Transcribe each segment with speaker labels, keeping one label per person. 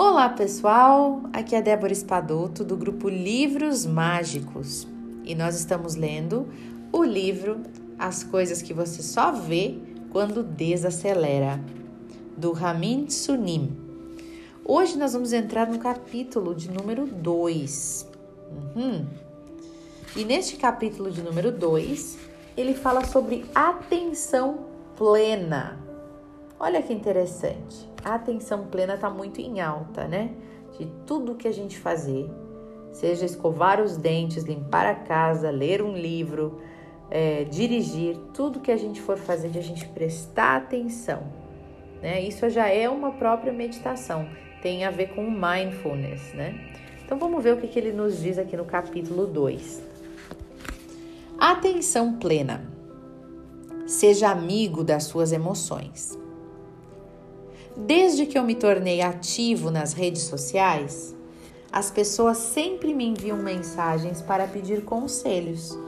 Speaker 1: Olá pessoal, aqui é Débora Espadoto do grupo Livros Mágicos e nós estamos lendo o livro As Coisas que Você Só Vê Quando Desacelera, do Ramin Sunim. Hoje nós vamos entrar no capítulo de número 2. Uhum. E neste capítulo de número 2, ele fala sobre atenção plena. Olha que interessante a atenção plena está muito em alta, né? De tudo que a gente fazer, seja escovar os dentes, limpar a casa, ler um livro, é, dirigir, tudo que a gente for fazer, de a gente prestar atenção. Né? Isso já é uma própria meditação, tem a ver com mindfulness, né? Então vamos ver o que, que ele nos diz aqui no capítulo 2. Atenção plena. Seja amigo das suas emoções. Desde que eu me tornei ativo nas redes sociais, as pessoas sempre me enviam mensagens para pedir conselhos.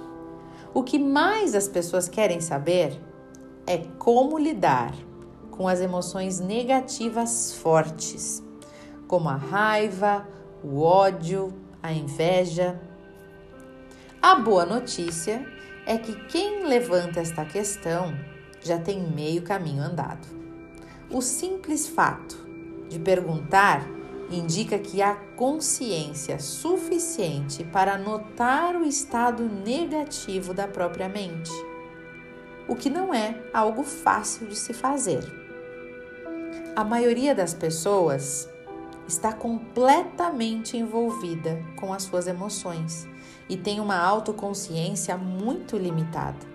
Speaker 1: O que mais as pessoas querem saber é como lidar com as emoções negativas fortes, como a raiva, o ódio, a inveja. A boa notícia é que quem levanta esta questão já tem meio caminho andado. O simples fato de perguntar indica que há consciência suficiente para notar o estado negativo da própria mente, o que não é algo fácil de se fazer. A maioria das pessoas está completamente envolvida com as suas emoções e tem uma autoconsciência muito limitada.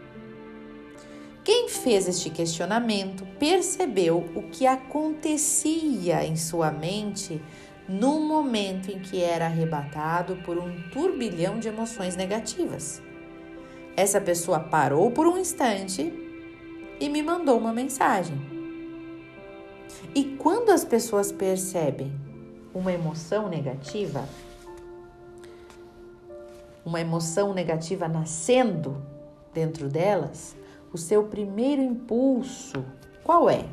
Speaker 1: Quem fez este questionamento percebeu o que acontecia em sua mente no momento em que era arrebatado por um turbilhão de emoções negativas. Essa pessoa parou por um instante e me mandou uma mensagem. E quando as pessoas percebem uma emoção negativa, uma emoção negativa nascendo dentro delas, o seu primeiro impulso qual é?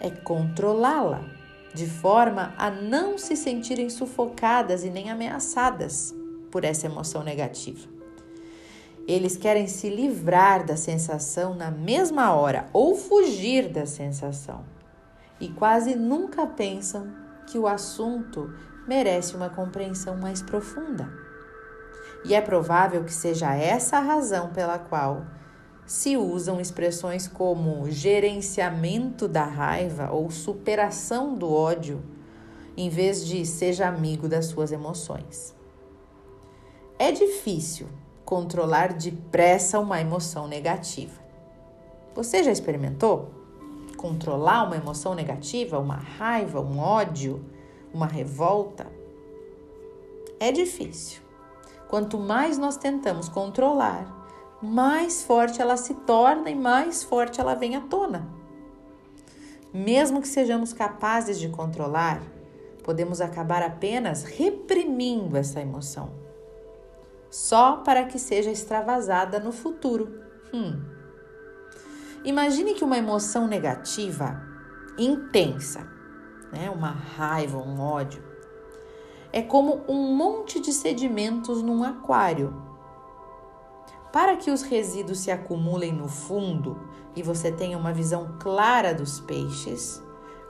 Speaker 1: É controlá-la, de forma a não se sentirem sufocadas e nem ameaçadas por essa emoção negativa. Eles querem se livrar da sensação na mesma hora ou fugir da sensação. E quase nunca pensam que o assunto merece uma compreensão mais profunda. E é provável que seja essa a razão pela qual se usam expressões como gerenciamento da raiva ou superação do ódio, em vez de seja amigo das suas emoções. É difícil controlar depressa uma emoção negativa. Você já experimentou controlar uma emoção negativa, uma raiva, um ódio, uma revolta? É difícil. Quanto mais nós tentamos controlar, mais forte ela se torna e mais forte ela vem à tona. Mesmo que sejamos capazes de controlar, podemos acabar apenas reprimindo essa emoção, só para que seja extravasada no futuro. Hum. Imagine que uma emoção negativa, intensa, né, uma raiva, um ódio, é como um monte de sedimentos num aquário para que os resíduos se acumulem no fundo e você tenha uma visão clara dos peixes,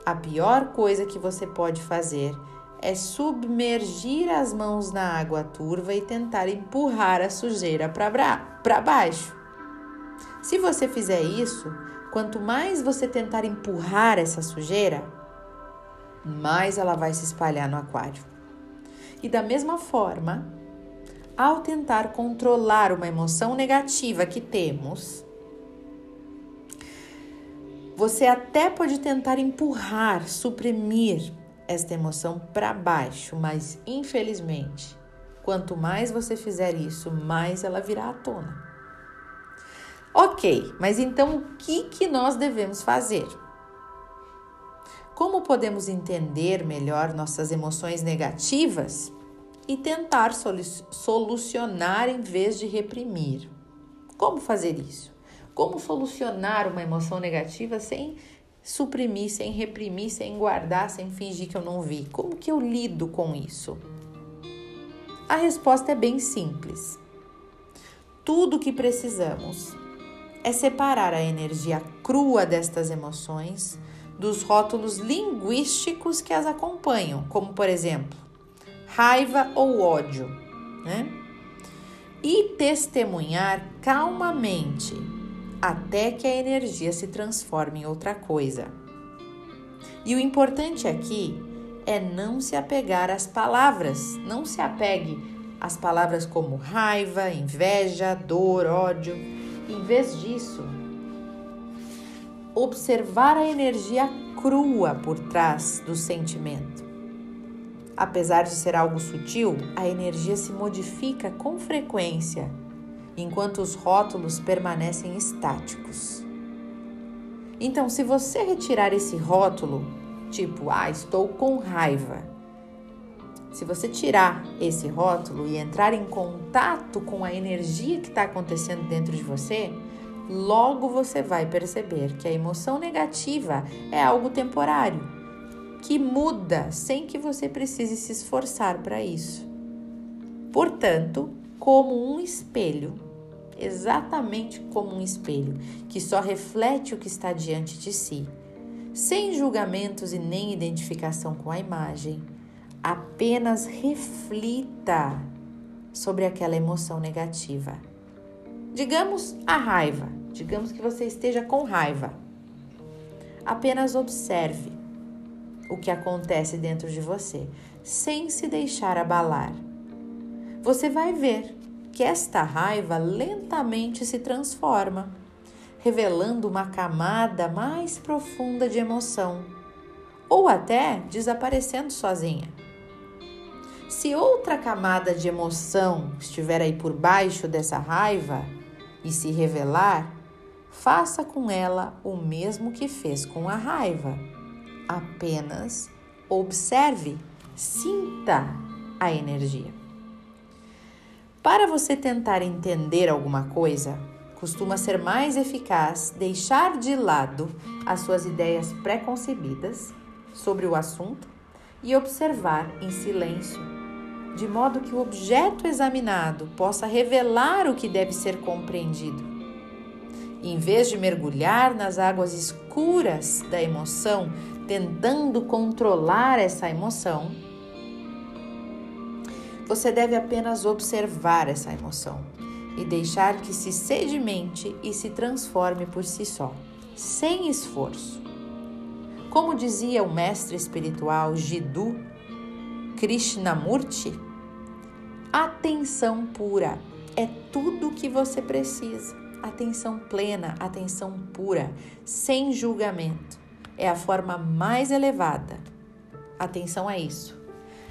Speaker 1: a pior coisa que você pode fazer é submergir as mãos na água turva e tentar empurrar a sujeira para baixo. Se você fizer isso, quanto mais você tentar empurrar essa sujeira, mais ela vai se espalhar no aquário. E da mesma forma, ao tentar controlar uma emoção negativa que temos, você até pode tentar empurrar, suprimir esta emoção para baixo, mas infelizmente, quanto mais você fizer isso, mais ela virá à tona. Ok, mas então o que, que nós devemos fazer? Como podemos entender melhor nossas emoções negativas? E tentar solucionar em vez de reprimir. Como fazer isso? Como solucionar uma emoção negativa sem suprimir, sem reprimir, sem guardar, sem fingir que eu não vi? Como que eu lido com isso? A resposta é bem simples. Tudo o que precisamos é separar a energia crua destas emoções dos rótulos linguísticos que as acompanham, como por exemplo, raiva ou ódio, né? E testemunhar calmamente até que a energia se transforme em outra coisa. E o importante aqui é não se apegar às palavras, não se apegue às palavras como raiva, inveja, dor, ódio. Em vez disso, observar a energia crua por trás do sentimento. Apesar de ser algo sutil, a energia se modifica com frequência enquanto os rótulos permanecem estáticos. Então, se você retirar esse rótulo, tipo, ah, estou com raiva, se você tirar esse rótulo e entrar em contato com a energia que está acontecendo dentro de você, logo você vai perceber que a emoção negativa é algo temporário, que muda sem que você precise se esforçar para isso. Portanto, como um espelho, exatamente como um espelho, que só reflete o que está diante de si, sem julgamentos e nem identificação com a imagem. Apenas reflita sobre aquela emoção negativa. Digamos a raiva, digamos que você esteja com raiva. Apenas observe o que acontece dentro de você, sem se deixar abalar. Você vai ver que esta raiva lentamente se transforma, revelando uma camada mais profunda de emoção, ou até desaparecendo sozinha. Se outra camada de emoção estiver aí por baixo dessa raiva e se revelar, faça com ela o mesmo que fez com a raiva. Apenas observe, sinta a energia. Para você tentar entender alguma coisa, costuma ser mais eficaz deixar de lado as suas ideias pré-concebidas sobre o assunto e observar em silêncio, de modo que o objeto examinado possa revelar o que deve ser compreendido. Em vez de mergulhar nas águas escuras da emoção, tentando controlar essa emoção, você deve apenas observar essa emoção e deixar que se sedimente e se transforme por si só, sem esforço. Como dizia o mestre espiritual Jiddu Krishnamurti, atenção pura é tudo o que você precisa. Atenção plena, atenção pura, sem julgamento. É a forma mais elevada. Atenção a isso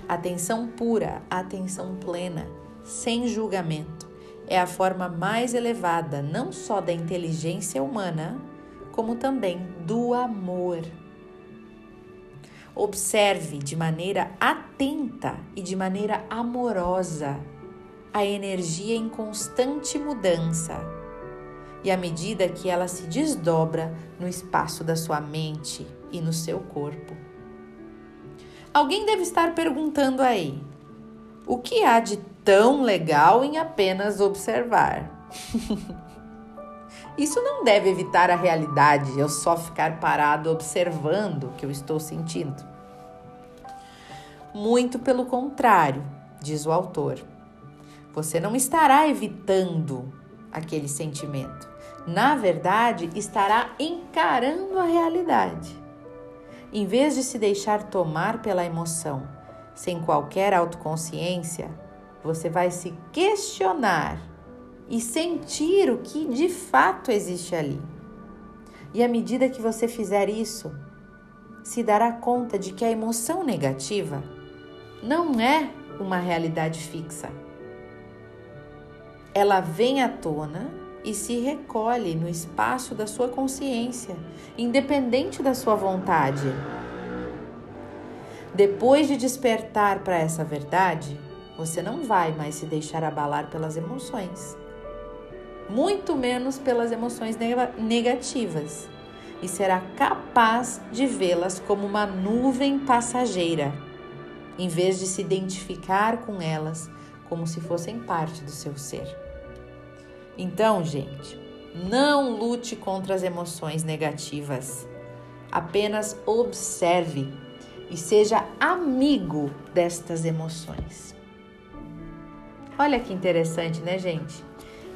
Speaker 1: Atenção pura, atenção plena, sem julgamento, é a forma mais elevada não só da inteligência humana, como também do amor. Observe de maneira atenta e de maneira amorosa a energia em constante mudança. E à medida que ela se desdobra no espaço da sua mente e no seu corpo. Alguém deve estar perguntando aí: o que há de tão legal em apenas observar? Isso não deve evitar a realidade, eu só ficar parado observando o que eu estou sentindo. Muito pelo contrário, diz o autor. Você não estará evitando aquele sentimento. Na verdade, estará encarando a realidade. Em vez de se deixar tomar pela emoção, sem qualquer autoconsciência, você vai se questionar e sentir o que de fato existe ali. E à medida que você fizer isso, se dará conta de que a emoção negativa não é uma realidade fixa. Ela vem à tona e se recolhe no espaço da sua consciência, independente da sua vontade. Depois de despertar para essa verdade, você não vai mais se deixar abalar pelas emoções, muito menos pelas emoções negativas. e será capaz de vê-las como uma nuvem passageira, em vez de se identificar com elas como se fossem parte do seu ser. Então, gente, não lute contra as emoções negativas. Apenas observe e seja amigo destas emoções. Olha que interessante, né, gente?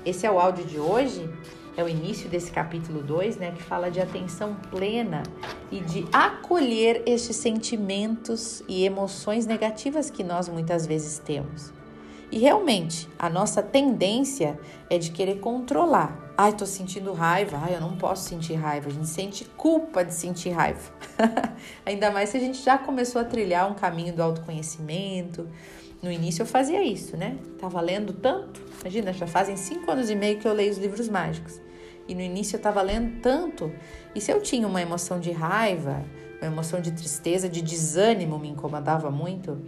Speaker 1: Esse é o áudio de hoje, é o início desse capítulo 2, né, que fala de atenção plena e de acolher estes sentimentos e emoções negativas que nós muitas vezes temos. E realmente, a nossa tendência é de querer controlar. Ai, tô sentindo raiva. Ai, eu não posso sentir raiva. A gente sente culpa de sentir raiva. Ainda mais se a gente já começou a trilhar um caminho do autoconhecimento. No início eu fazia isso, né? Tava lendo tanto. Imagina, já fazem cinco anos e meio que eu leio os livros mágicos. E no início eu tava lendo tanto. E se eu tinha uma emoção de raiva, uma emoção de tristeza, de desânimo me incomodava muito,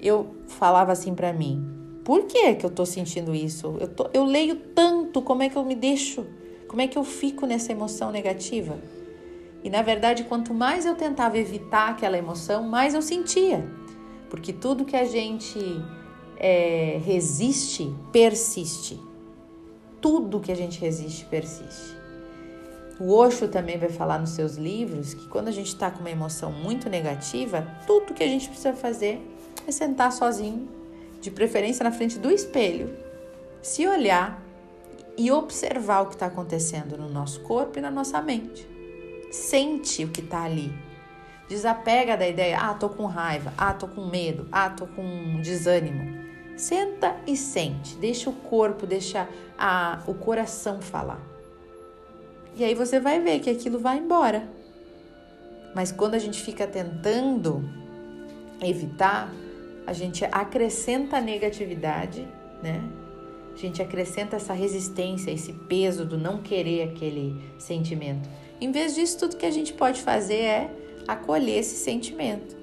Speaker 1: eu falava assim para mim: por que, que eu tô sentindo isso? Eu, tô, eu leio tanto, como é que eu me deixo? Como é que eu fico nessa emoção negativa? E na verdade, quanto mais eu tentava evitar aquela emoção, mais eu sentia. Porque tudo que a gente é, resiste, persiste. Tudo que a gente resiste, persiste. O Osho também vai falar nos seus livros que quando a gente está com uma emoção muito negativa, tudo que a gente precisa fazer é sentar sozinho de preferência na frente do espelho, se olhar e observar o que está acontecendo no nosso corpo e na nossa mente. Sente o que está ali. Desapega da ideia, ah, tô com raiva, ah, tô com medo, ah, tô com desânimo. Senta e sente, deixa o corpo, deixa a, o coração falar. E aí você vai ver que aquilo vai embora. Mas quando a gente fica tentando evitar, a gente acrescenta a negatividade, né? A gente acrescenta essa resistência, esse peso do não querer aquele sentimento. Em vez disso, tudo que a gente pode fazer é acolher esse sentimento.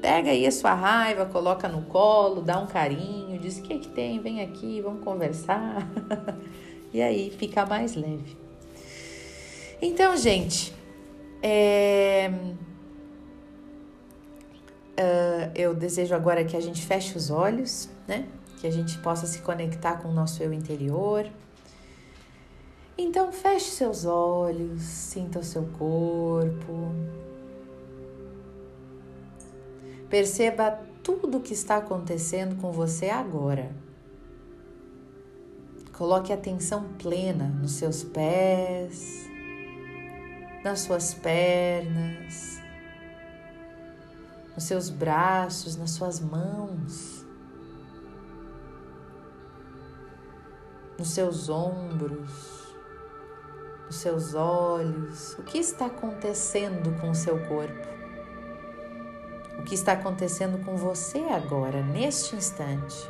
Speaker 1: Pega aí a sua raiva, coloca no colo, dá um carinho, diz o que, é que tem, vem aqui, vamos conversar. e aí fica mais leve. Então, gente, é Uh, eu desejo agora que a gente feche os olhos, né? Que a gente possa se conectar com o nosso eu interior. Então, feche seus olhos, sinta o seu corpo. Perceba tudo o que está acontecendo com você agora. Coloque atenção plena nos seus pés, nas suas pernas nos seus braços, nas suas mãos, nos seus ombros, nos seus olhos. O que está acontecendo com o seu corpo? O que está acontecendo com você agora, neste instante?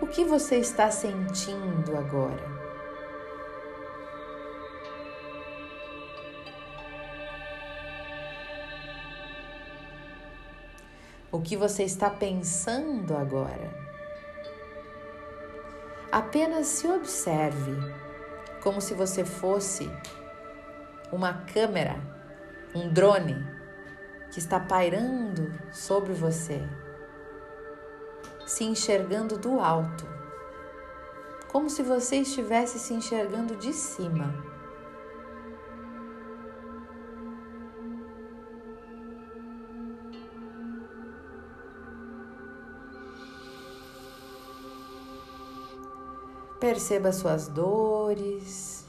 Speaker 1: O que você está sentindo agora? O que você está pensando agora. Apenas se observe como se você fosse uma câmera, um drone que está pairando sobre você, se enxergando do alto, como se você estivesse se enxergando de cima. Perceba suas dores,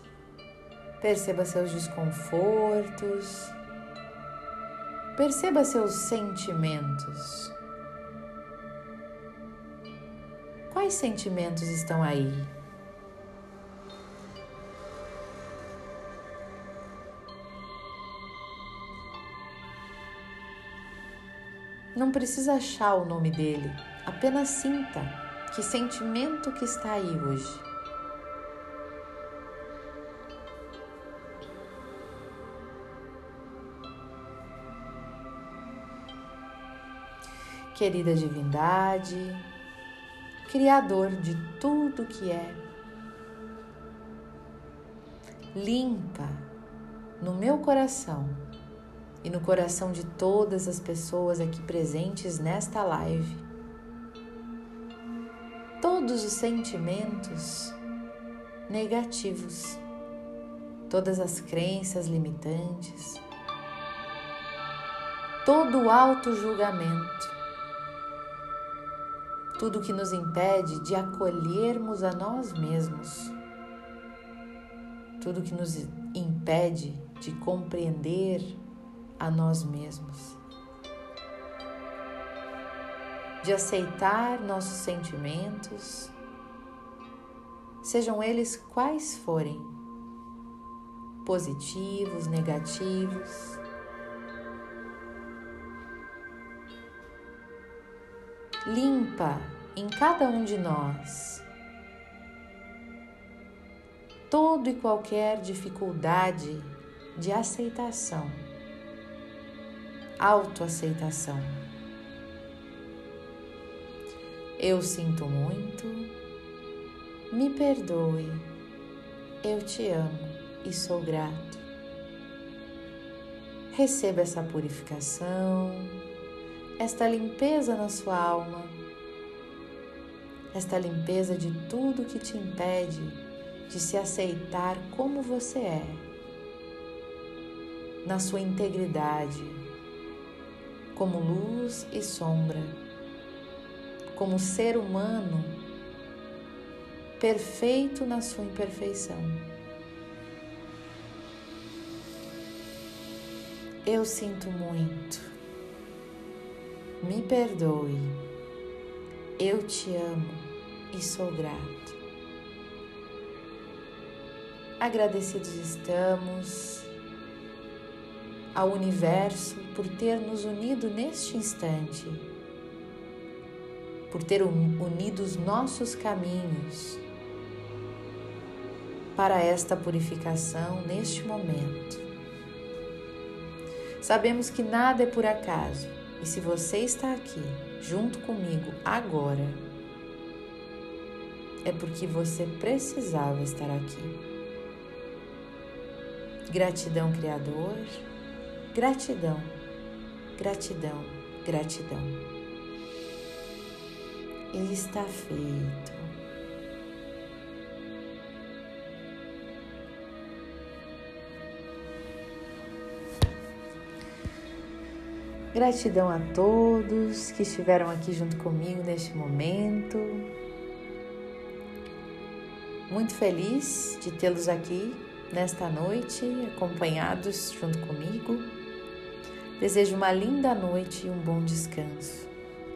Speaker 1: perceba seus desconfortos, perceba seus sentimentos. Quais sentimentos estão aí? Não precisa achar o nome dele, apenas sinta. Que sentimento que está aí hoje? Querida divindade, Criador de tudo que é, limpa no meu coração e no coração de todas as pessoas aqui presentes nesta live todos os sentimentos negativos, todas as crenças limitantes, todo o auto-julgamento, tudo que nos impede de acolhermos a nós mesmos, tudo que nos impede de compreender a nós mesmos, de aceitar nossos sentimentos, sejam eles quais forem, positivos, negativos. Limpa em cada um de nós todo e qualquer dificuldade de aceitação, autoaceitação. Eu sinto muito, me perdoe, eu te amo e sou grato. Receba essa purificação, esta limpeza na sua alma, esta limpeza de tudo que te impede de se aceitar como você é, na sua integridade, como luz e sombra como ser humano perfeito na sua imperfeição. Eu sinto muito. Me perdoe. Eu te amo e sou grato. Agradecidos estamos ao universo por ter nos unido neste instante por ter unido os nossos caminhos para esta purificação neste momento. Sabemos que nada é por acaso e se você está aqui junto comigo agora, é porque você precisava estar aqui. Gratidão, Criador, gratidão, gratidão, gratidão e está feito. Gratidão a todos que estiveram aqui junto comigo neste momento. Muito feliz de tê-los aqui nesta noite, acompanhados junto comigo. Desejo uma linda noite e um bom descanso.